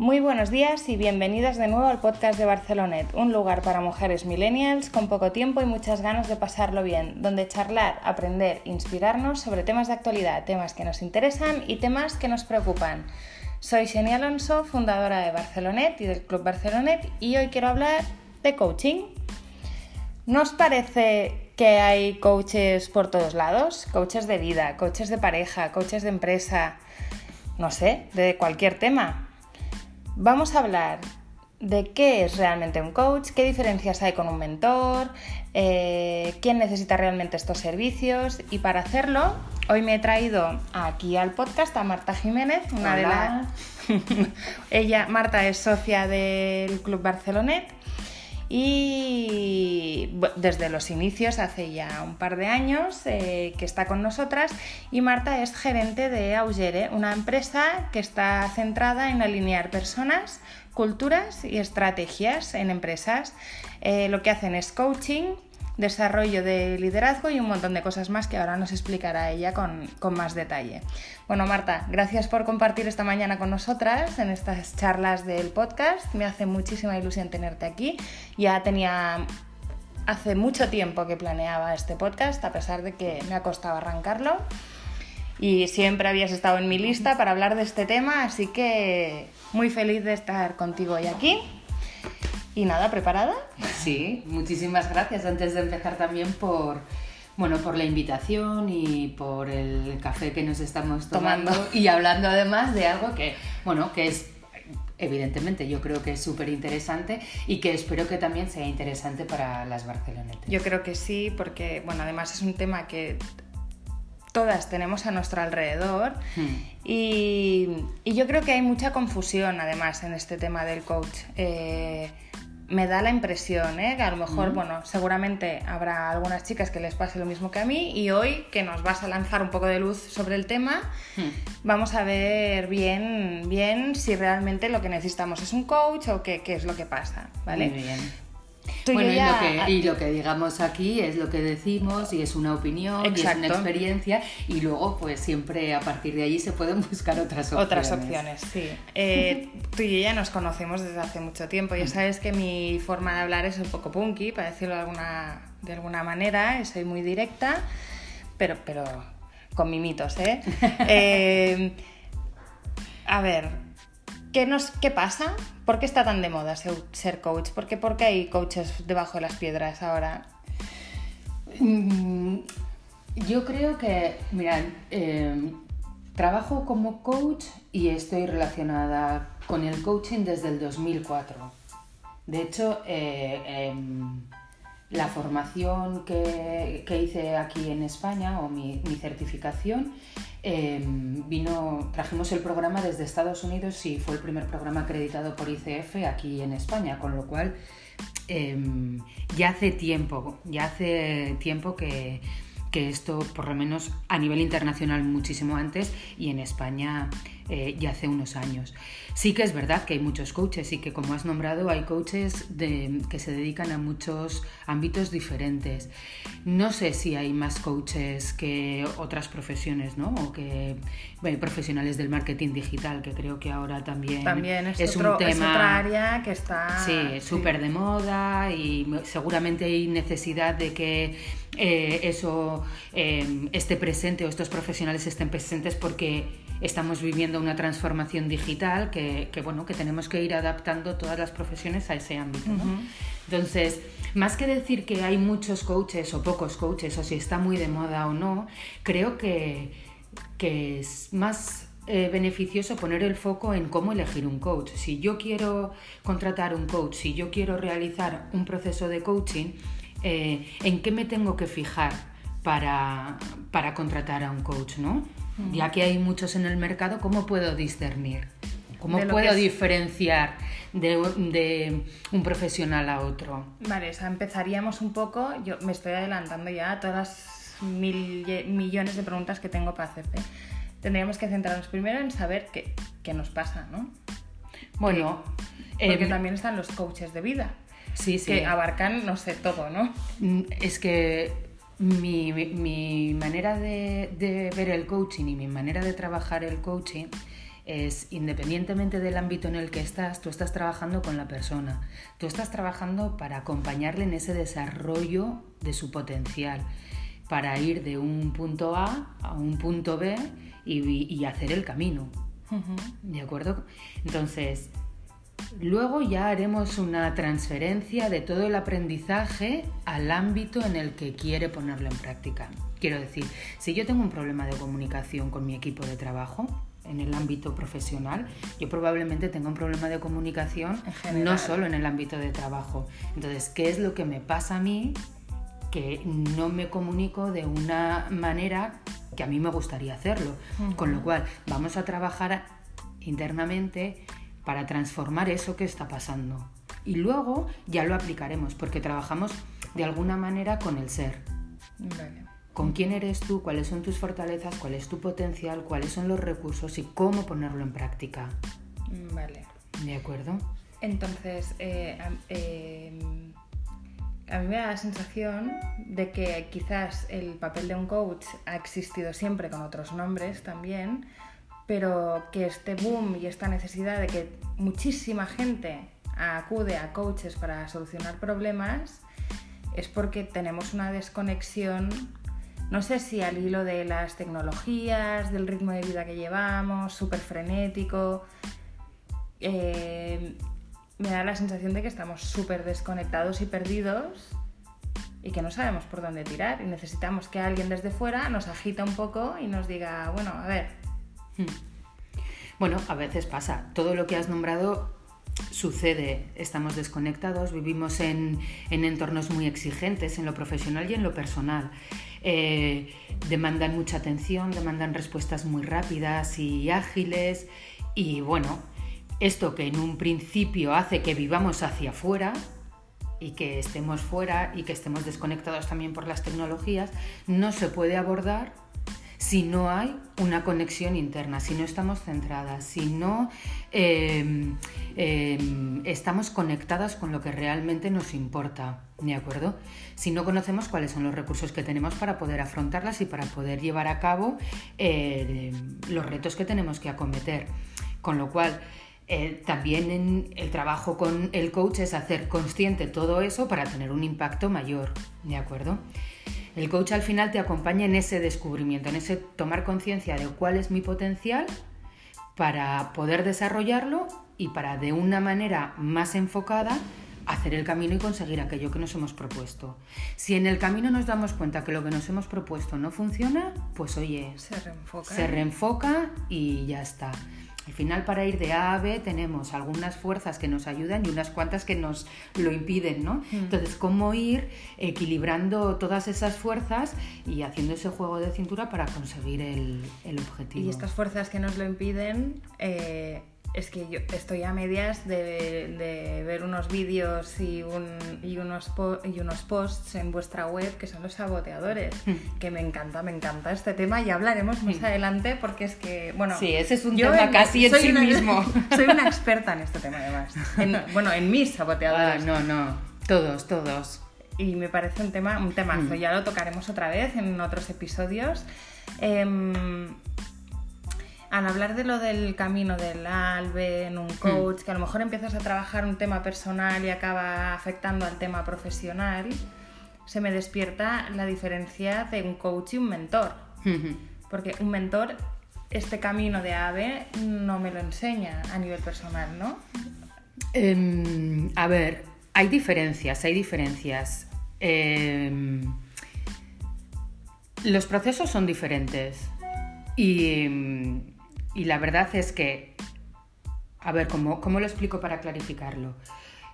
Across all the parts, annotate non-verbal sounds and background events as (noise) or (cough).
Muy buenos días y bienvenidas de nuevo al podcast de Barcelonet, un lugar para mujeres millennials con poco tiempo y muchas ganas de pasarlo bien, donde charlar, aprender, inspirarnos sobre temas de actualidad, temas que nos interesan y temas que nos preocupan. Soy Xenia Alonso, fundadora de Barcelonet y del Club Barcelonet y hoy quiero hablar de coaching. ¿No os parece que hay coaches por todos lados? Coaches de vida, coaches de pareja, coaches de empresa, no sé, de cualquier tema. Vamos a hablar de qué es realmente un coach, qué diferencias hay con un mentor, eh, quién necesita realmente estos servicios. Y para hacerlo hoy me he traído aquí al podcast a Marta Jiménez, una de las... (laughs) Ella, Marta es socia del Club Barcelonet y desde los inicios, hace ya un par de años, eh, que está con nosotras y Marta es gerente de Augere, una empresa que está centrada en alinear personas, culturas y estrategias en empresas. Eh, lo que hacen es coaching, desarrollo de liderazgo y un montón de cosas más que ahora nos explicará ella con, más detalle. Bueno, Marta, gracias por compartir esta mañana con nosotras en estas charlas del podcast. Me hace muchísima ilusión tenerte aquí. Ya tenía hace mucho tiempo que planeaba este podcast, a pesar de que me ha costado arrancarlo. Y siempre habías estado en mi lista para hablar de este tema, así que muy feliz de estar contigo hoy aquí. Y nada, ¿preparada? Sí, muchísimas gracias. Antes de empezar también por, bueno, por la invitación y por el café que nos estamos tomando, y hablando además de algo que, bueno, que es evidentemente yo creo que es súper interesante y que espero que también sea interesante para las barcelonetas. Yo creo que sí, porque bueno, además es un tema que todas tenemos a nuestro alrededor hmm. y, y, yo creo que hay mucha confusión además en este tema del coach. Eh, me da la impresión, ¿eh? que a lo mejor, bueno, seguramente habrá algunas chicas que les pase lo mismo que a mí y hoy que nos vas a lanzar un poco de luz sobre el tema, vamos a ver bien, bien si realmente lo que necesitamos es un coach o qué, qué es lo que pasa, ¿vale? Muy bien bueno, y, lo que, digamos aquí es lo que decimos y es una opinión y es una experiencia y luego pues siempre a partir de allí se pueden (laughs) buscar otras opciones. Otras opciones, sí. Eh, (laughs) tú y yo ya nos conocemos desde hace mucho tiempo. Ya sabes que mi forma de hablar es un poco punky, para decirlo de alguna, de alguna manera, soy muy directa, pero, pero con mimitos, ¿eh? (laughs) eh a ver, ¿Qué, nos, ¿Qué pasa? ¿Por qué está tan de moda ser coach? ¿Por qué, por hay coaches debajo de las piedras ahora? Mm, yo creo que, mira, em, trabajo como coach y estoy relacionada con el coaching desde el 2004. De hecho, eh, em, la formación que, hice aquí en España o mi, certificación em, vino, trajimos el programa desde Estados Unidos y fue el primer programa acreditado por ICF aquí en España, con lo cual em, ya hace tiempo, ya hace tiempo que, que esto, por lo menos a nivel internacional muchísimo antes y en España eh, ya hace unos años. Sí que es verdad que hay muchos coaches y que como has nombrado hay coaches que se dedican a muchos ámbitos diferentes. No sé si hay más coaches que otras profesiones, ¿no? O que profesionales del marketing digital, que creo que ahora también, también es, un tema... otra área que está... Sí, súper de moda y seguramente hay necesidad de que eh, eso eh, esté presente o estos profesionales estén presentes porque estamos viviendo una transformación digital que, bueno, que tenemos que ir adaptando todas las profesiones a ese ámbito. Entonces, más que decir que hay muchos coaches o pocos coaches o si está muy de moda o no, creo que, que es más eh, beneficioso poner el foco en cómo elegir un coach. Si yo quiero contratar un coach, si yo quiero realizar un proceso de coaching, eh, ¿en qué me tengo que fijar para, para contratar a un coach? ¿no? Ya que hay muchos en el mercado, ¿cómo puedo discernir? ¿Cómo puedo diferenciar de, un profesional a otro? Vale, o empezaríamos un poco, yo me estoy adelantando ya a todas las mil, millones de preguntas que tengo para hacerte. Tendríamos que centrarnos primero en saber qué, qué nos pasa, ¿no? Bueno, porque em, también están los coaches de vida. Sí, sí. Que abarcan, no sé, todo, ¿no? Mm, es que mi, manera de, ver el coaching y mi manera de trabajar el coaching es independientemente del ámbito en el que estás, tú estás trabajando con la persona, tú estás trabajando para acompañarle en ese desarrollo de su potencial, para ir de un punto A a un punto B y, hacer el camino. ¿De acuerdo? Entonces, luego ya haremos una transferencia de todo el aprendizaje al ámbito en el que quiere ponerlo en práctica. Quiero decir, si yo tengo un problema de comunicación con mi equipo de trabajo, en el ámbito profesional, yo probablemente tenga un problema de comunicación no solo en el ámbito de trabajo. Entonces, ¿qué es lo que me pasa a mí que no me comunico de una manera que a mí me gustaría hacerlo? Con lo cual, vamos a trabajar internamente para transformar eso que está pasando. Y luego ya lo aplicaremos, porque trabajamos de alguna manera con el ser. Con quién eres tú, cuáles son tus fortalezas, cuál es tu potencial, cuáles son los recursos y cómo ponerlo en práctica. Vale. ¿De acuerdo? Entonces, eh, eh, a mí me da la sensación de que quizás el papel de un coach ha existido siempre con otros nombres también, pero que este boom y esta necesidad de que muchísima gente acude a coaches para solucionar problemas es porque tenemos una desconexión, no sé si al hilo de las tecnologías, del ritmo de vida que llevamos, súper frenético. Eh, me da la sensación de que estamos súper desconectados y perdidos y que no sabemos por dónde tirar y necesitamos que alguien desde fuera nos agita un poco y nos diga, bueno, a ver. Bueno, a veces pasa. Todo lo que has nombrado sucede. Estamos desconectados, vivimos en, entornos muy exigentes, en lo profesional y en lo personal. Eh, demandan mucha atención, demandan respuestas muy rápidas y ágiles. Y bueno, esto que en un principio hace que vivamos hacia afuera, y que estemos fuera y que estemos desconectados también por las tecnologías, no se puede abordar si no hay una conexión interna, si no estamos centradas, si no em, em, estamos conectadas con lo que realmente nos importa, ¿de acuerdo? Si no conocemos cuáles son los recursos que tenemos para poder afrontarlas y para poder llevar a cabo eh, los retos que tenemos que acometer. Con lo cual, eh, también en el trabajo con el coach es hacer consciente todo eso para tener un impacto mayor, ¿de acuerdo? El coach al final te acompaña en ese descubrimiento, en ese tomar conciencia de cuál es mi potencial para poder desarrollarlo y para de una manera más enfocada hacer el camino y conseguir aquello que nos hemos propuesto. Si en el camino nos damos cuenta que lo que nos hemos propuesto no funciona, pues oye, se reenfoca, se reenfoca y ya está. Al final para ir de A a B tenemos algunas fuerzas que nos ayudan y unas cuantas que nos lo impiden, ¿no? Hmm. Entonces, ¿cómo ir equilibrando todas esas fuerzas y haciendo ese juego de cintura para conseguir el, objetivo? Y estas fuerzas que nos lo impiden, eh, es que yo estoy a medias de, ver unos vídeos y, y, unos y unos posts en vuestra web que son los saboteadores, hmm. que me encanta, me encanta este tema y hablaremos más hmm. adelante porque es que, bueno... Sí, ese es un tema casi en sí mismo. (laughs) Soy una experta en este tema además. bueno, en mis saboteadores. Ah, no, no, todos, todos. Y me parece un tema, un temazo, hmm. ya lo tocaremos otra vez en otros episodios. Eh, al hablar de lo del camino del ALBE en un hmm. coach, que a lo mejor empiezas a trabajar un tema personal y acaba afectando al tema profesional, se me despierta la diferencia de un coach y un mentor. Hmm. Porque un mentor, este camino de AVE no me lo enseña a nivel personal, ¿no? Em, a ver, hay diferencias, hay diferencias. Em, los procesos son diferentes. Y em, y la verdad es que, a ver, ¿cómo, cómo lo explico para clarificarlo?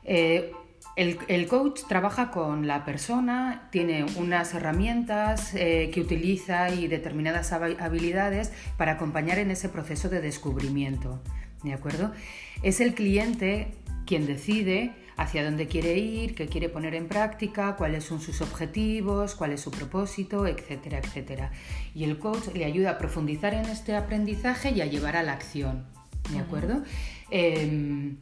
Eh, el, coach trabaja con la persona, tiene unas herramientas eh, que utiliza y determinadas habilidades para acompañar en ese proceso de descubrimiento. ¿De acuerdo? Es el cliente quien decide hacia dónde quiere ir, qué quiere poner en práctica, cuáles son sus objetivos, cuál es su propósito, etcétera, etcétera. Y el coach le ayuda a profundizar en este aprendizaje y a llevar a la acción. ¿De acuerdo? Em,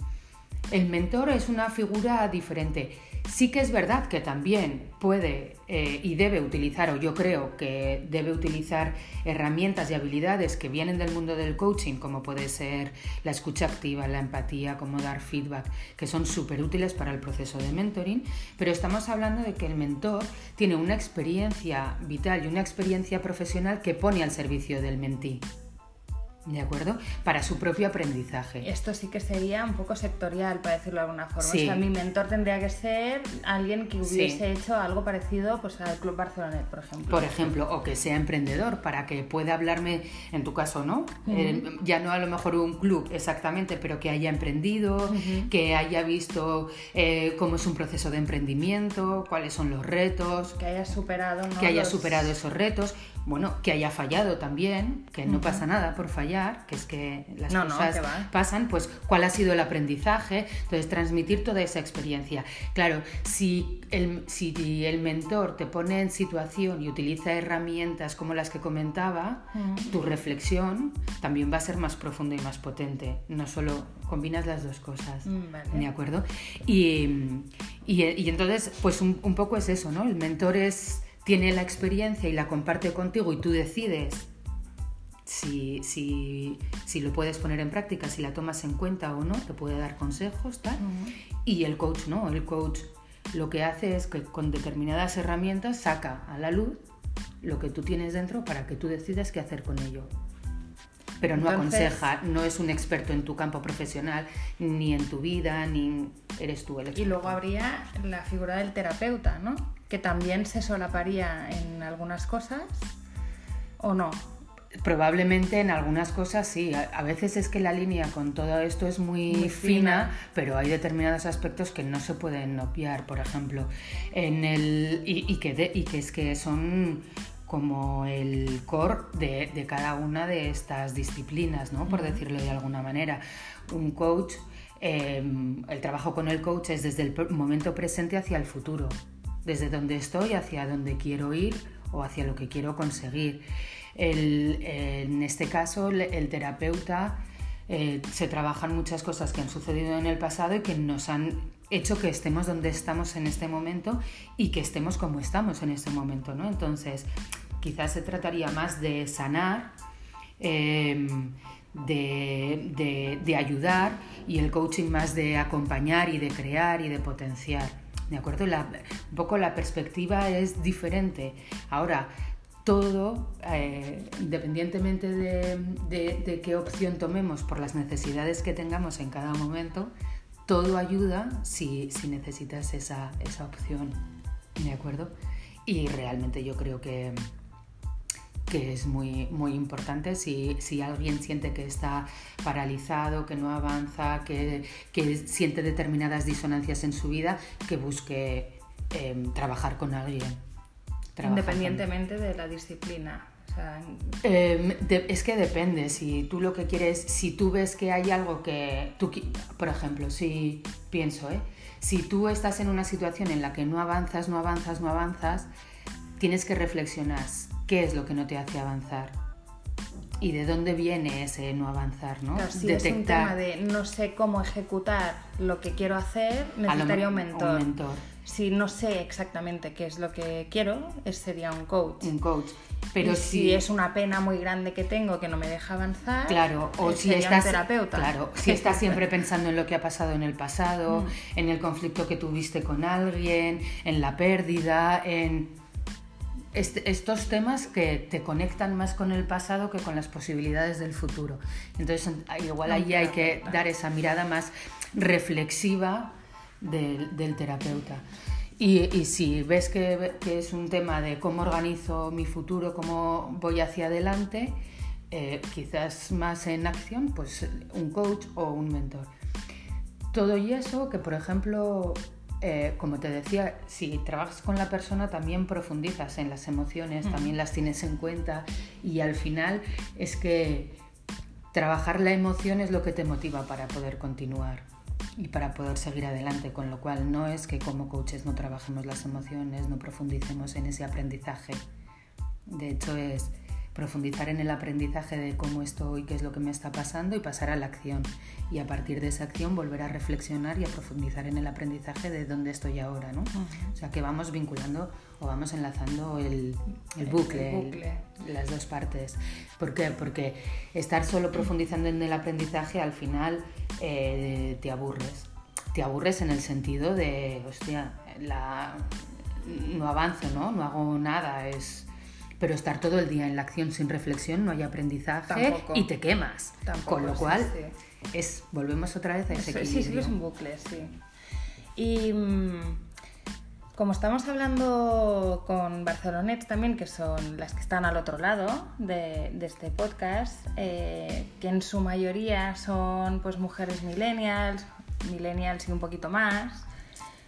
El mentor es una figura diferente. Sí que es verdad que también puede eh, y debe utilizar, o yo creo que debe utilizar herramientas y habilidades que vienen del mundo del coaching, como puede ser la escucha activa, la empatía, cómo dar feedback, que son súper útiles para el proceso de mentoring, pero estamos hablando de que el mentor tiene una experiencia vital y una experiencia profesional que pone al servicio del mentí. ¿De acuerdo? Para su propio aprendizaje. Esto sí que sería un poco sectorial, para decirlo de alguna forma. O sea, mi mentor tendría que ser alguien que hubiese hecho algo parecido pues, al Club Barcelona, por ejemplo. Por ejemplo, o que sea emprendedor, para que pueda hablarme, en tu caso, ¿no? Eh, ya no a lo mejor un club exactamente, pero que haya emprendido, que haya visto eh, cómo es un proceso de emprendimiento, cuáles son los retos. Que haya superado, Que haya superado esos retos bueno, que haya fallado también, que no pasa nada por fallar, que es que las cosas pasan, pues cuál ha sido el aprendizaje, entonces transmitir toda esa experiencia. Claro, si el, si el mentor te pone en situación y utiliza herramientas como las que comentaba, tu reflexión también va a ser más profunda y más potente, no solo combinas las dos cosas, mm, ¿de acuerdo? Y, y, entonces, pues un, un poco es eso, ¿no? El mentor es tiene la experiencia y la comparte contigo y tú decides si, si, lo puedes poner en práctica, si la tomas en cuenta o no, te puede dar consejos, tal. Y el coach no, el coach lo que hace es que con determinadas herramientas saca a la luz lo que tú tienes dentro para que tú decidas qué hacer con ello. Pero no aconseja, no es un experto en tu campo profesional, ni en tu vida, ni eres tú el experto. Y luego habría la figura del terapeuta, ¿no? que también se solaparía en algunas cosas o no. Probablemente en algunas cosas sí. A veces es que la línea con todo esto es muy, fina, pero hay determinados aspectos que no se pueden obviar, por ejemplo, en el y, que, y que es que son como el core de, cada una de estas disciplinas, ¿no? por decirlo de alguna manera. Un coach, em, el trabajo con el coach es desde el momento presente hacia el futuro desde donde estoy hacia donde quiero ir o hacia lo que quiero conseguir. En este caso, el, terapeuta eh, se trabajan muchas cosas que han sucedido en el pasado y que nos han hecho que estemos donde estamos en este momento y que estemos como estamos en este momento. ¿no? Entonces, quizás se trataría más de sanar. Em, de, de ayudar y el coaching más de acompañar y de crear y de potenciar. ¿De acuerdo? un poco la perspectiva es diferente. Ahora, todo, eh, independientemente de, qué opción tomemos por las necesidades que tengamos en cada momento, todo ayuda si, necesitas esa, opción. ¿De acuerdo? Y realmente yo creo que, que es muy, muy importante si, alguien siente que está paralizado, que no avanza, que, siente determinadas disonancias en su vida, que busque em, trabajar con alguien. Independientemente de la disciplina. Em, es que depende, si tú lo que quieres, si tú ves que hay algo que tú, por ejemplo, si pienso, ¿eh? si tú estás en una situación en la que no avanzas, no avanzas, no avanzas, tienes que reflexionar qué es lo que no te hace avanzar y de dónde viene ese no avanzar, ¿no? si es un tema de no sé cómo ejecutar lo que quiero hacer, necesitaría un mentor. Si no sé exactamente qué es lo que quiero, sería un coach. Un coach. Pero si, es una pena muy grande que tengo que no me deja avanzar, claro, o si estás terapeuta. Claro, si (laughs) estás siempre pensando en lo que ha pasado en el pasado, mm. en el conflicto que tuviste con alguien, en la pérdida, en estos temas que te conectan más con el pasado que con las posibilidades del futuro. Entonces, igual ahí hay que dar esa mirada más reflexiva del, terapeuta. Y, si ves que, es un tema de cómo organizo mi futuro, cómo voy hacia adelante, eh, quizás más en acción, pues un coach o un mentor. Todo y eso que, por ejemplo, eh, como te decía, si trabajas con la persona también profundizas en las emociones, también las tienes en cuenta y al final es que trabajar la emoción es lo que te motiva para poder continuar y para poder seguir adelante, con lo cual no es que como coaches no trabajemos las emociones, no profundicemos en ese aprendizaje. De hecho es profundizar en el aprendizaje de cómo estoy, qué es lo que me está pasando y pasar a la acción. Y a partir de esa acción volver a reflexionar y a profundizar en el aprendizaje de dónde estoy ahora, ¿no? O sea, que vamos vinculando o vamos enlazando el, bucle, las dos partes. ¿Por qué? Porque estar solo profundizando en el aprendizaje al final eh, te aburres. Te aburres en el sentido de, hostia, la, no avanzo, ¿no? No hago nada, es pero estar todo el día en la acción sin reflexión no hay aprendizaje y te quemas. Con lo cual, es volvemos otra vez a ese equilibrio. Sí, sí, es un bucle, sí. Y mm, como estamos hablando con Barcelonet también, que son las que están al otro lado de, este podcast, eh, que en su mayoría son pues mujeres millennials, millennials y un poquito más,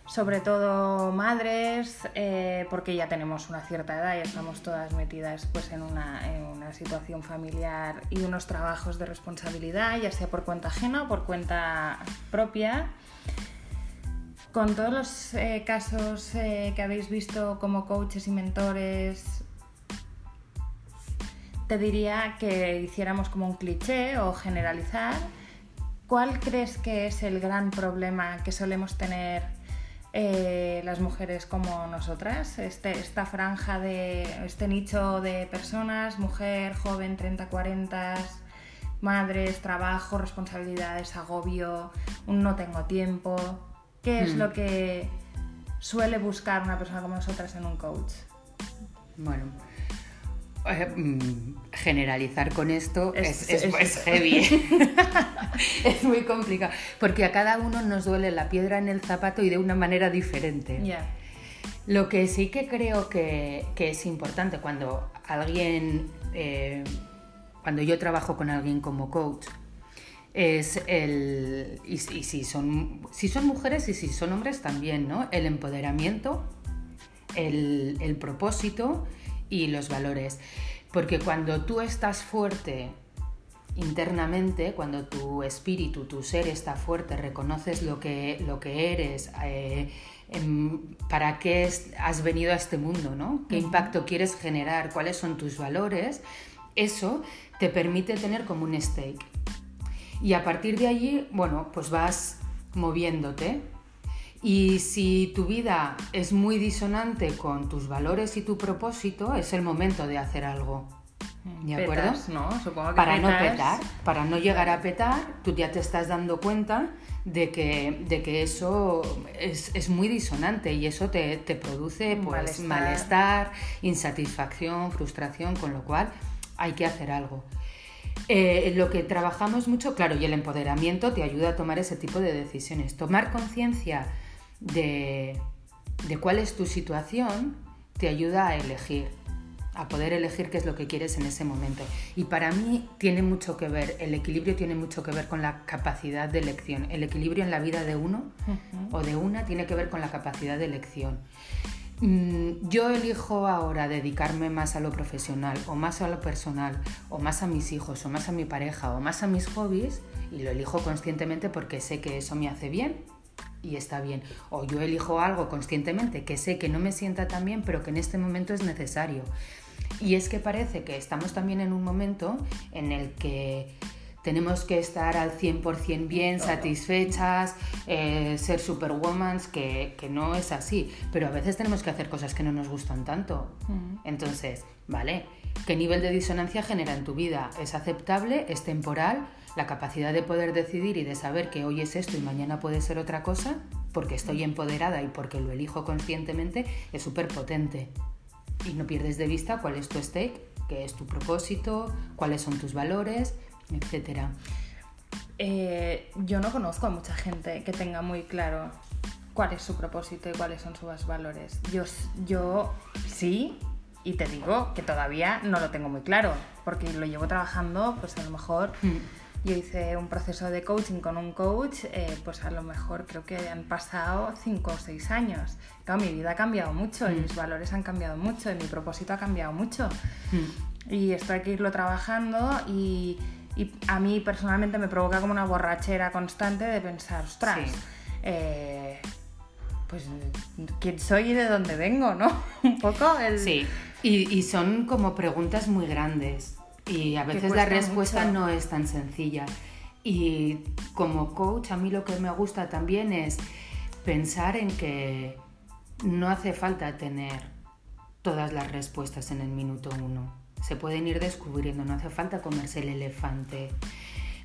sobre todo madres, eh, porque ya tenemos una cierta edad y estamos todas metidas pues, en, una, situación familiar y unos trabajos de responsabilidad, ya sea por cuenta ajena o por cuenta propia. Con todos los eh, casos eh, que habéis visto como coaches y mentores, te diría que hiciéramos como un cliché o generalizar. ¿Cuál crees que es el gran problema que solemos tener eh, las mujeres como nosotras, este, esta franja de este nicho de personas, mujer, joven, 30, 40, madres, trabajo, responsabilidades, agobio, un no tengo tiempo. ¿Qué es hmm. lo que suele buscar una persona como nosotras en un coach? Bueno, eh, mm, generalizar con esto es, es, heavy. (laughs) (laughs) es muy complicado. Porque a cada uno nos duele la piedra en el zapato y de una manera diferente. Lo que sí que creo que, es importante cuando alguien, eh, cuando yo trabajo con alguien como coach, es el, y, si, son, si son mujeres y si son hombres también, ¿no? El empoderamiento, el, el propósito y los valores. Porque cuando tú estás fuerte internamente, cuando tu espíritu, tu ser está fuerte, reconoces lo que, lo que eres, eh, em, para qué has venido a este mundo, ¿no? ¿Qué impacto quieres generar? ¿Cuáles son tus valores? Eso te permite tener como un stake. Y a partir de allí, bueno, pues vas moviéndote y si tu vida es muy disonante con tus valores y tu propósito, es el momento de hacer algo. ¿De acuerdo? ¿no? Supongo que para no petar, para no llegar a petar, tú ya te estás dando cuenta de que, de que eso es, muy disonante y eso te, produce pues, malestar. insatisfacción, frustración, con lo cual hay que hacer algo. Eh, lo que trabajamos mucho, claro, y el empoderamiento te ayuda a tomar ese tipo de decisiones. Tomar conciencia de, cuál es tu situación te ayuda a elegir, a poder elegir qué es lo que quieres en ese momento. Y para mí tiene mucho que ver, el equilibrio tiene mucho que ver con la capacidad de elección. El equilibrio en la vida de uno o de una tiene que ver con la capacidad de elección. Mm, yo elijo ahora dedicarme más a lo profesional o más a lo personal o más a mis hijos o más a mi pareja o más a mis hobbies y lo elijo conscientemente porque sé que eso me hace bien y está bien. O yo elijo algo conscientemente que sé que no me sienta tan bien, pero que en este momento es necesario. Y es que parece que estamos también en un momento en el que tenemos que estar al 100% bien, satisfechas, eh, ser superwoman, que, que, no es así. Pero a veces tenemos que hacer cosas que no nos gustan tanto. Entonces, ¿vale? ¿Qué nivel de disonancia genera en tu vida? ¿Es aceptable? ¿Es temporal? La capacidad de poder decidir y de saber que hoy es esto y mañana puede ser otra cosa, porque estoy empoderada y porque lo elijo conscientemente, es súper potente. Y no pierdes de vista cuál es tu stake, qué es tu propósito, cuáles son tus valores, etc. Eh, yo no conozco a mucha gente que tenga muy claro cuál es su propósito y cuáles son sus valores. Yo, yo sí, y te digo que todavía no lo tengo muy claro, porque lo llevo trabajando, pues a lo mejor... Mm yo hice un proceso de coaching con un coach, eh, pues a lo mejor creo que han pasado 5 o 6 años. Claro, mi vida ha cambiado mucho, mm. mis valores han cambiado mucho, y mi propósito ha cambiado mucho. Mm. Y esto hay que irlo trabajando y, y, a mí personalmente me provoca como una borrachera constante de pensar, ostras, eh, pues quién soy y de dónde vengo, ¿no? (laughs) Un poco el... Sí. Y, y son como preguntas muy grandes y a veces la respuesta mucho. no es tan sencilla. Y como coach a mí lo que me gusta también es pensar en que no hace falta tener todas las respuestas en el minuto uno. Se pueden ir descubriendo, no hace falta comerse el elefante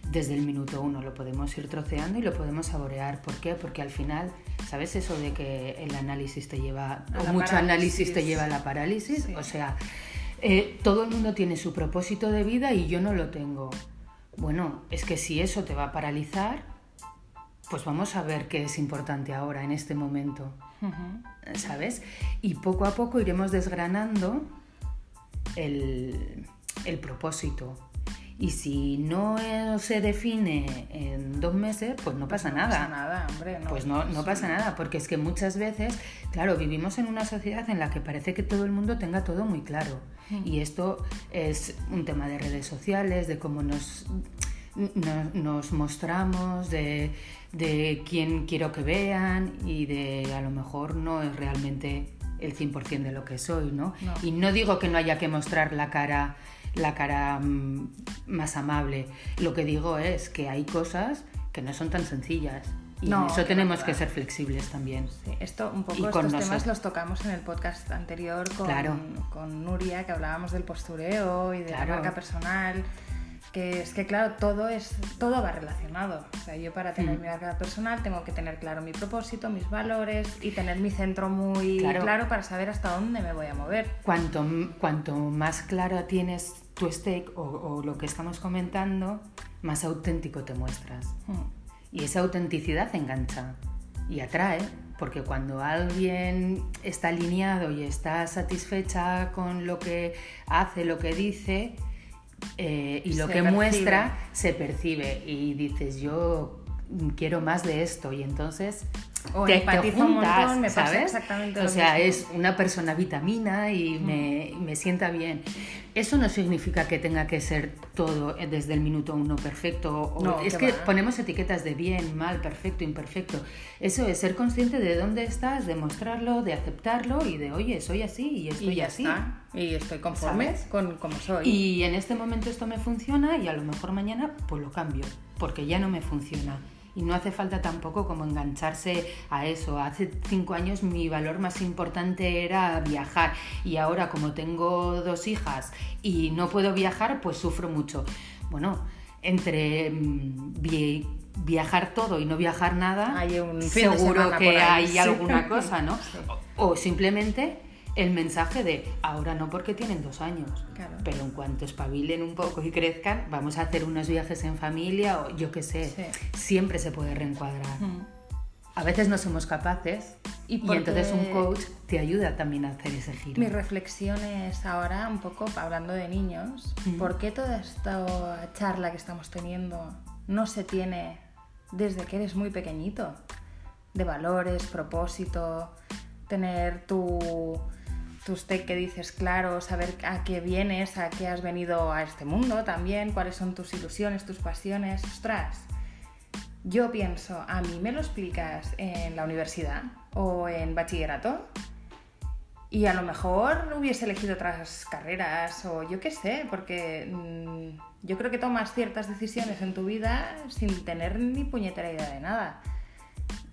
desde el minuto uno, lo podemos ir troceando y lo podemos saborear. ¿Por qué? Porque al final, ¿sabes eso de que el análisis te lleva, o mucho análisis te lleva a la parálisis? Sí. O sea, eh, todo el mundo tiene su propósito de vida y yo no lo tengo. Bueno, es que si eso te va a paralizar, pues vamos a ver qué es importante ahora, en este momento. ¿sabes? Y poco a poco iremos desgranando el, el propósito. Y si no eh, se define en dos meses, pues no pasa No nada. pasa nada, hombre. No, Pues no, no pasa nada, porque es que muchas veces, claro, vivimos en una sociedad en la que parece que todo el mundo tenga todo muy claro. Y esto es un tema de redes sociales, de cómo nos, no- nos mostramos, de, de quién quiero que vean y de a lo mejor no es realmente el 100% de lo que soy, ¿no? No. Y no digo que no haya que mostrar la cara, la cara mm, más amable. Lo que digo es que hay cosas que no son tan sencillas. Y No, en eso que tenemos no, que ser flexibles también. Sí, esto, un poco estos temas nosotros. los tocamos en el podcast anterior con, Claro. con Nuria, que hablábamos del postureo y de Claro. la marca personal. Que es que, claro, todo, es, todo va relacionado. O sea, yo para tener Mm. mi marca personal tengo que tener claro mi propósito, mis valores y tener mi centro muy Claro. claro, para saber hasta dónde me voy a mover. Cuanto, cuanto más claro tienes tu stake o, o lo que estamos comentando, más auténtico te muestras. Mm. Y esa autenticidad engancha y atrae, porque cuando alguien está alineado y está satisfecha con lo que hace, lo que dice eh, y lo Se que percibe. muestra, se percibe y dices yo quiero más de esto y entonces O te, te un montón, me pasa ¿sabes? o sea, mismo. Es una persona vitamina y me, me sienta bien. Eso no significa que tenga que ser todo eh, desde el minuto uno perfecto. o- No, es que ponemos etiquetas de bien, mal, perfecto, imperfecto. Eso es ser consciente de dónde estás, de mostrarlo, de aceptarlo y de, oye, soy así y estoy Y ya así. está. Y estoy conforme ¿Sabes? con cómo soy. Y en este momento esto me funciona y a lo mejor mañana pues lo cambio, porque ya no me funciona. Y no hace falta tampoco como engancharse a eso. Hace cinco años mi valor más importante era viajar y ahora como tengo dos hijas y no puedo viajar, pues sufro mucho. Bueno, entre mm, vi- viajar todo y no viajar nada, Hay un seguro que hay sí. alguna cosa, ¿no? Sí. (laughs) O simplemente el mensaje de ahora no porque tienen dos años, Claro. pero en cuanto espabilen un poco y crezcan, vamos a hacer unos viajes en familia o yo qué sé, Sí. siempre se puede reencuadrar. Mm. A veces no somos capaces Y y, porque- entonces un coach te ayuda también a hacer ese giro. Mi reflexión es ahora, un poco hablando de niños, Mm. ¿por qué toda esta charla que estamos teniendo no se tiene desde que eres muy pequeñito? De valores, propósito, tener tu, tu stake que dices claro, saber a qué vienes, a qué has venido a este mundo también, cuáles son tus ilusiones, tus pasiones. Ostras, yo pienso, a mí me lo explicas en la universidad o en bachillerato y a lo mejor hubiese elegido otras carreras o yo qué sé, porque mm, yo creo que tomas ciertas decisiones en tu vida sin tener ni puñetera idea de nada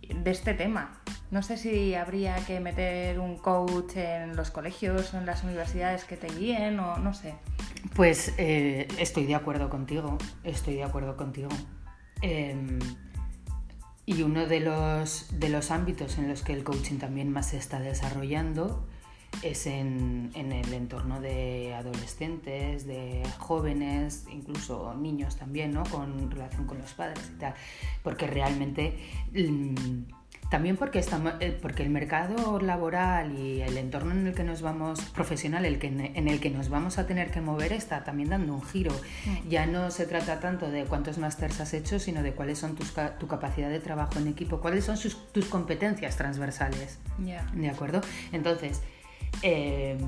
de este tema. No sé si habría que meter un coach en los colegios o en las universidades que te guíen o no sé. Pues eh, estoy de acuerdo contigo, estoy de acuerdo contigo. Em, y uno de los, de los ámbitos en los que el coaching también más se está desarrollando es en, en el entorno de adolescentes, de jóvenes, incluso niños también, ¿no? Con relación con los padres y tal. Porque realmente... mm, también porque, estamos, eh, porque el mercado laboral y el entorno en el que nos vamos, profesional, el que, en el que nos vamos a tener que mover, está también dando un giro. Ya no se trata tanto de cuántos másters has hecho, sino de cuáles son tus, tu capacidad de trabajo en equipo, cuáles son sus- tus competencias transversales. Ya. ¿De acuerdo? Entonces, eh,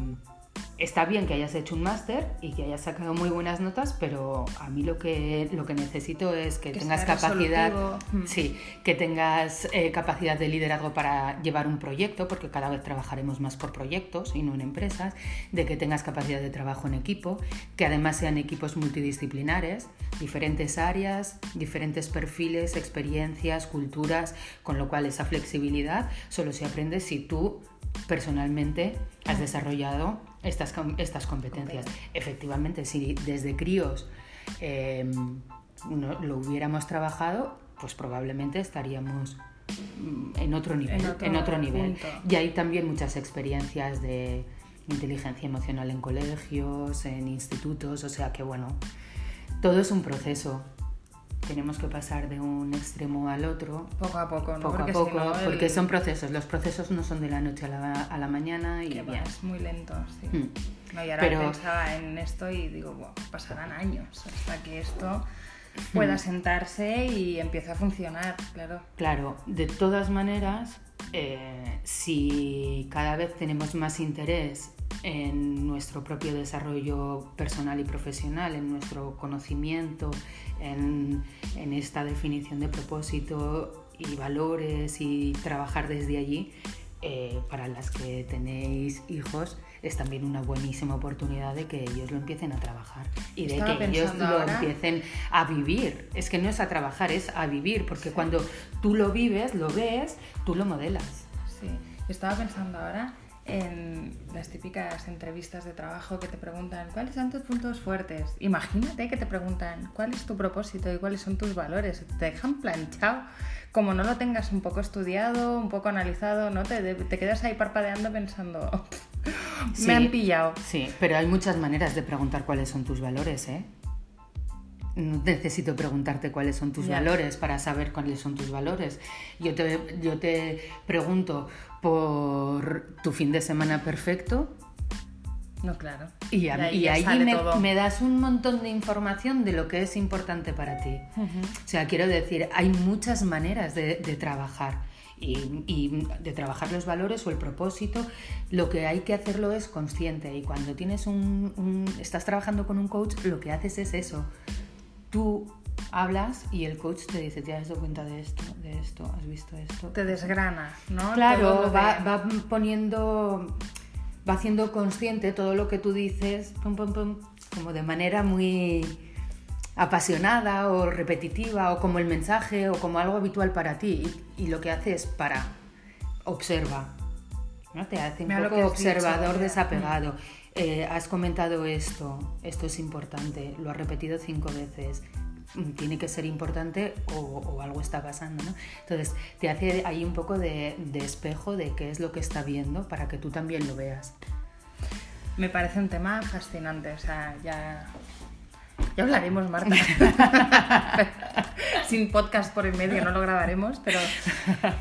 está bien que hayas hecho un máster y que hayas sacado muy buenas notas, pero a mí lo que, lo que necesito es que, tengas capacidad, mm. sí, que tengas eh, capacidad de liderazgo para llevar un proyecto, porque cada vez trabajaremos más por proyectos y no en empresas, de que tengas capacidad de trabajo en equipo, que además sean equipos multidisciplinares, diferentes áreas, diferentes perfiles, experiencias, culturas, con lo cual esa flexibilidad solo se aprende si tú personalmente has desarrollado estas, estas competencias. Efectivamente, si desde críos em, lo hubiéramos trabajado, pues probablemente estaríamos mm, en otro nivel. En otro, nivel. Y hay también muchas experiencias de inteligencia emocional en colegios, en institutos, o sea que bueno, todo es un proceso tenemos que pasar de un extremo al otro. Poco a poco, ¿no? Poco a poco, porque son procesos. Los procesos no son de la noche a la, a la mañana y ya. es muy lento, sí. Hmm. No, y ahora pensaba en esto y digo, pasarán años hasta que esto pueda hmm. sentarse y empiece a funcionar, claro. Claro, de todas maneras, eh, si cada vez tenemos más interés en nuestro propio desarrollo personal y profesional, en nuestro conocimiento, en, esta definición de propósito y valores y trabajar desde allí, eh, para las que tenéis hijos, es también una buenísima oportunidad de que ellos lo empiecen a trabajar y de que ellos lo empiecen a vivir. Es que no es a trabajar, es a vivir, porque cuando tú lo vives, lo ves, tú lo modelas. Sí, estaba pensando ahora en las típicas entrevistas de trabajo que te preguntan cuáles son tus puntos fuertes. Imagínate que te preguntan cuál es tu propósito y cuáles son tus valores. Te dejan planchado. Como no lo tengas un poco estudiado, un poco analizado, ¿no? Te, te quedas ahí parpadeando pensando, (laughs) me han pillado. Sí, pero hay muchas maneras de preguntar cuáles son tus valores, ¿eh? No necesito preguntarte cuáles son tus valores para saber cuáles son tus valores. Yo te, yo te pregunto por tu fin de semana perfecto. No, claro. Y, ahí, me, das un montón de información de lo que es importante para ti. O sea, quiero decir, hay muchas maneras de, trabajar. Y, de trabajar los valores o el propósito, lo que hay que hacerlo es consciente. Y cuando tienes un, estás trabajando con un coach, lo que haces es eso, tú hablas y el coach te dice, ¿te has dado cuenta de esto, de esto, has visto esto? Te desgrana, ¿no? Claro, va, poniendo, va haciendo consciente todo lo que tú dices, como de manera muy apasionada o repetitiva o como el mensaje o como algo habitual para ti y, lo que hace es para, observa, ¿no? te hace un poco observador desapegado. Eh, has comentado esto, esto es importante, lo has repetido cinco veces, mm, tiene que ser importante o, algo está pasando, ¿no? Entonces, te hace ahí un poco de, espejo de qué es lo que está viendo para que tú también lo veas. Me parece un tema fascinante, o sea, ya, ya hablaremos, Marta. (laughs) Sin podcast por el medio no lo grabaremos, pero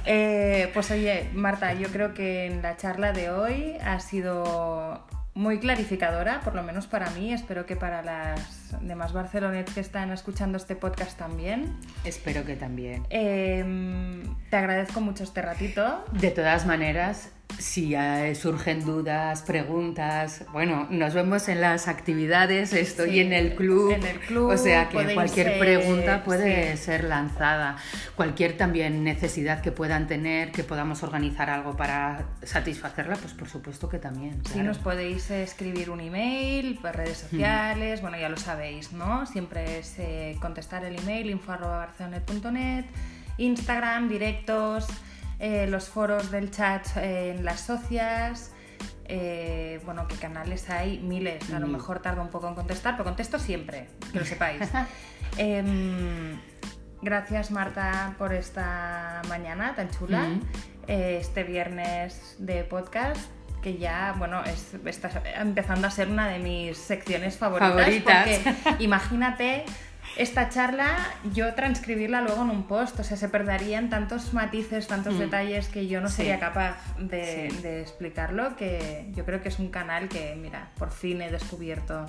eh, pues oye, Marta, yo creo que en la charla de hoy ha sido muy clarificadora, por lo menos para mí. Espero que para las demás barcelonetes que están escuchando este podcast también. Espero que también. Em, te agradezco mucho este ratito. De todas maneras, si surgen dudas, preguntas, bueno, nos vemos en las actividades, estoy en el club, en el club, o sea que cualquier pregunta puede ser lanzada, cualquier también necesidad que puedan tener, que podamos organizar algo para satisfacerla, pues por supuesto que también. Sí, nos podéis escribir un email, por redes sociales, bueno, ya lo sabéis, ¿no? Siempre es eh, contestar el email info.barcelonet.net, Instagram, directos eh, los foros del chat eh, en las socias. Eh, bueno, qué canales hay, miles, a lo mejor tardo un poco en contestar, pero contesto siempre, que lo (laughs) sepáis. Em, gracias Marta por esta mañana tan chula, este viernes de podcast que ya, bueno, es, está empezando a ser una de mis secciones favoritas. favoritas. Porque (laughs) imagínate esta charla yo transcribirla luego en un post, o sea, se perderían tantos matices, tantos mm. detalles que yo no sería capaz de, explicarlo, que yo creo que es un canal que, mira, por fin he descubierto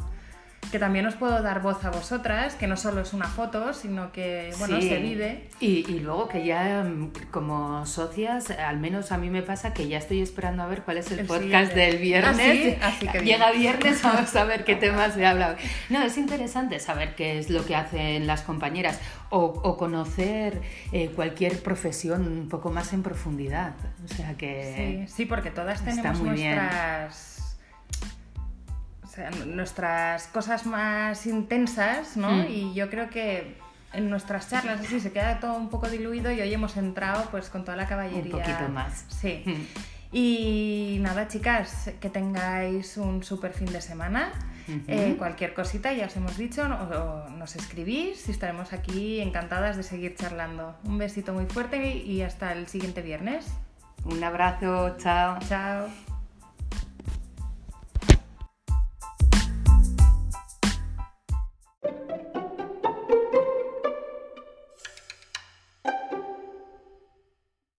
que también os puedo dar voz a vosotras, que no solo es una foto, sino que, bueno, Sí. se vive. Y, y luego que ya mm, como socias, al menos a mí me pasa que ya estoy esperando a ver cuál es el, El podcast siguiente. del viernes. ¿Ah, sí? Así que bien. Llega viernes, (laughs) vamos a ver qué temas se habla. No, es interesante saber qué es lo que hacen las compañeras o, o conocer eh, cualquier profesión un poco más en profundidad. O sea que... Sí, sí, porque todas tenemos muy bien. Nuestras. O sea, nuestras cosas más intensas, ¿no? Mm. Y yo creo que en nuestras charlas así se queda todo un poco diluido y hoy hemos entrado pues con toda la caballería. Un poquito más. Sí. Mm. Y nada, chicas, que tengáis un super fin de semana. Eh, cualquier cosita, ya os hemos dicho, o nos escribís y estaremos aquí encantadas de seguir charlando. Un besito muy fuerte y y hasta el siguiente viernes. Un abrazo, chao. Chao.